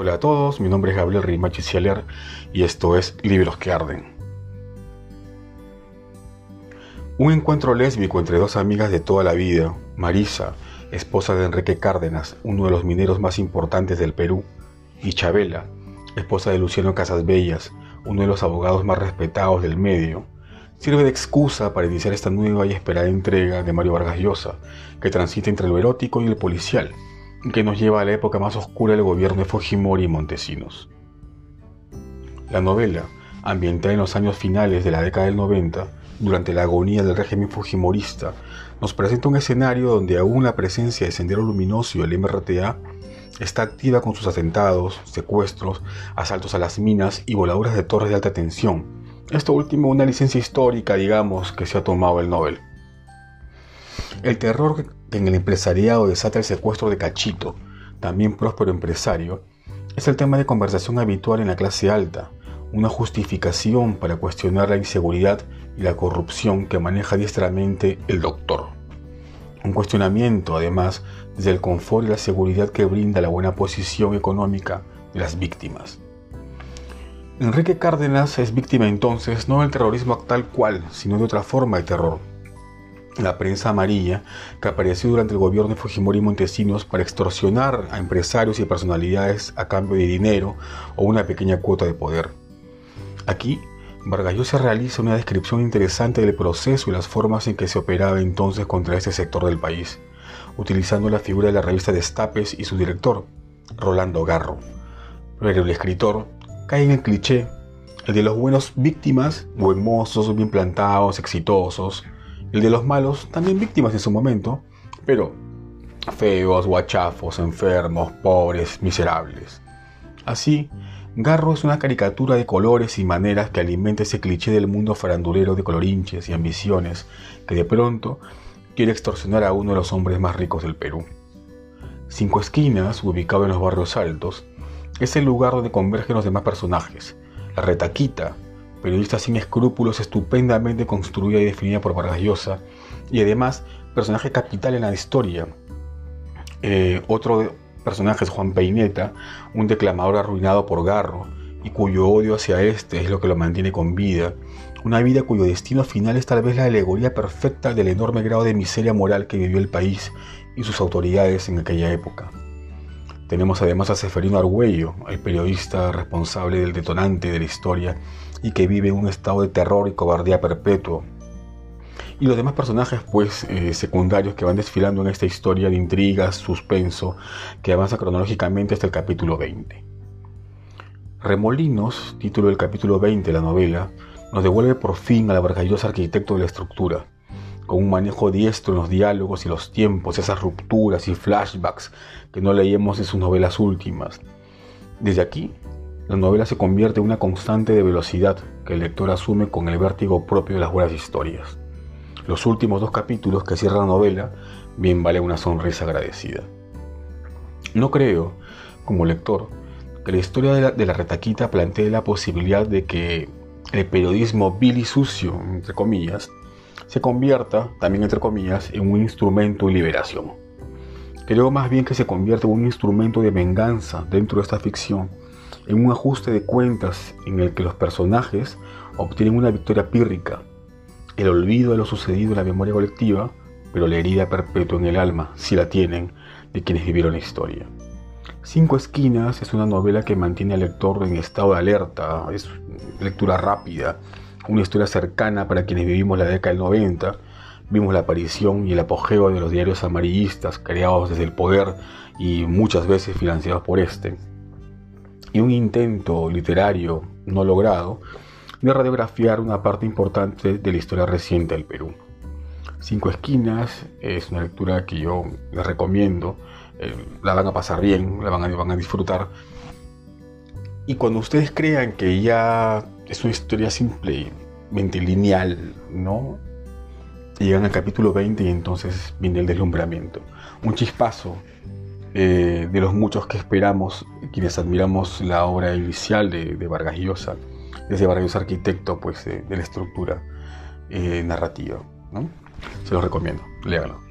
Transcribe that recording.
Hola a todos, mi nombre es Gabriel Rimachi Cieler y esto es Libros que Arden. Un encuentro lésbico entre dos amigas de toda la vida, Marisa, esposa de Enrique Cárdenas, uno de los mineros más importantes del Perú, y Chabela, esposa de Luciano Casasbellas, uno de los abogados más respetados del medio, sirve de excusa para iniciar esta nueva y esperada entrega de Mario Vargas Llosa, que transita entre lo erótico y el policial, que nos lleva a la época más oscura del gobierno de Fujimori y Montesinos. La novela, ambientada en los años finales de la década del 90, durante la agonía del régimen fujimorista, nos presenta un escenario donde aún la presencia de Sendero Luminoso y el MRTA está activa con sus atentados, secuestros, asaltos a las minas y voladuras de torres de alta tensión. Esto último una licencia histórica, digamos, que se ha tomado el Nobel. El terror en el empresariado desata el secuestro de Cachito, también próspero empresario, es el tema de conversación habitual en la clase alta, una justificación para cuestionar la inseguridad y la corrupción que maneja diestramente el doctor. Un cuestionamiento, además, desde el confort y la seguridad que brinda la buena posición económica de las víctimas. Enrique Cárdenas es víctima entonces no del terrorismo tal cual, sino de otra forma de terror, la prensa amarilla que apareció durante el gobierno de Fujimori Montesinos para extorsionar a empresarios y personalidades a cambio de dinero o una pequeña cuota de poder. Aquí, Vargas Llosa realiza una descripción interesante del proceso y las formas en que se operaba entonces contra este sector del país, utilizando la figura de la revista Destapes y su director, Rolando Garro. Pero el escritor cae en el cliché, el de los buenos víctimas, buen mozos, bien plantados, exitosos, el de los malos, también víctimas en su momento, pero feos, guachafos, enfermos, pobres, miserables. Así, Garro es una caricatura de colores y maneras que alimenta ese cliché del mundo farandulero de colorinches y ambiciones que de pronto quiere extorsionar a uno de los hombres más ricos del Perú. Cinco Esquinas, ubicado en los barrios altos, es el lugar donde convergen los demás personajes. La retaquita, periodista sin escrúpulos, estupendamente construida y definida por Vargas Llosa, y además personaje capital en la historia. Eh, otro personaje es Juan Peineta, un declamador arruinado por Garro, y cuyo odio hacia este es lo que lo mantiene con vida. Una vida cuyo destino final es tal vez la alegoría perfecta del enorme grado de miseria moral que vivió el país y sus autoridades en aquella época. Tenemos además a Seferino Argüello, el periodista responsable del detonante de la historia y que vive en un estado de terror y cobardía perpetuo. Y los demás personajes, pues, eh, secundarios que van desfilando en esta historia de intrigas, suspenso, que avanza cronológicamente hasta el capítulo 20. Remolinos, título del capítulo 20 de la novela, nos devuelve por fin al vargalloso arquitecto de la estructura, con un manejo diestro en los diálogos y los tiempos, esas rupturas y flashbacks que no leíamos en sus novelas últimas. Desde aquí, la novela se convierte en una constante de velocidad que el lector asume con el vértigo propio de las buenas historias. Los últimos dos capítulos que cierran la novela bien vale una sonrisa agradecida. No creo, como lector, que la historia de la, de la retaquita plantee la posibilidad de que el periodismo vil y sucio, entre comillas, se convierta, también entre comillas, en un instrumento de liberación. Creo más bien que se convierte en un instrumento de venganza dentro de esta ficción, en un ajuste de cuentas en el que los personajes obtienen una victoria pírrica, el olvido de lo sucedido en la memoria colectiva, pero la herida perpetua en el alma, si la tienen, de quienes vivieron la historia. Cinco Esquinas es una novela que mantiene al lector en estado de alerta, es lectura rápida, una historia cercana para quienes vivimos la década del 90. Vimos la aparición y el apogeo de los diarios amarillistas creados desde el poder y muchas veces financiados por este. Y un intento literario no logrado de radiografiar una parte importante de la historia reciente del Perú. Cinco Esquinas es una lectura que yo les recomiendo. Eh, la van a pasar bien, la van a, van a disfrutar. Y cuando ustedes crean que ya es una historia simplemente lineal, ¿no? Llegan al capítulo 20 y entonces viene el deslumbramiento. Un chispazo eh, de los muchos que esperamos, quienes admiramos la obra inicial de, de Vargas Llosa, ese Vargas Llosa arquitecto pues, de, la estructura eh, narrativa. ¿no? Se los recomiendo, léanlo.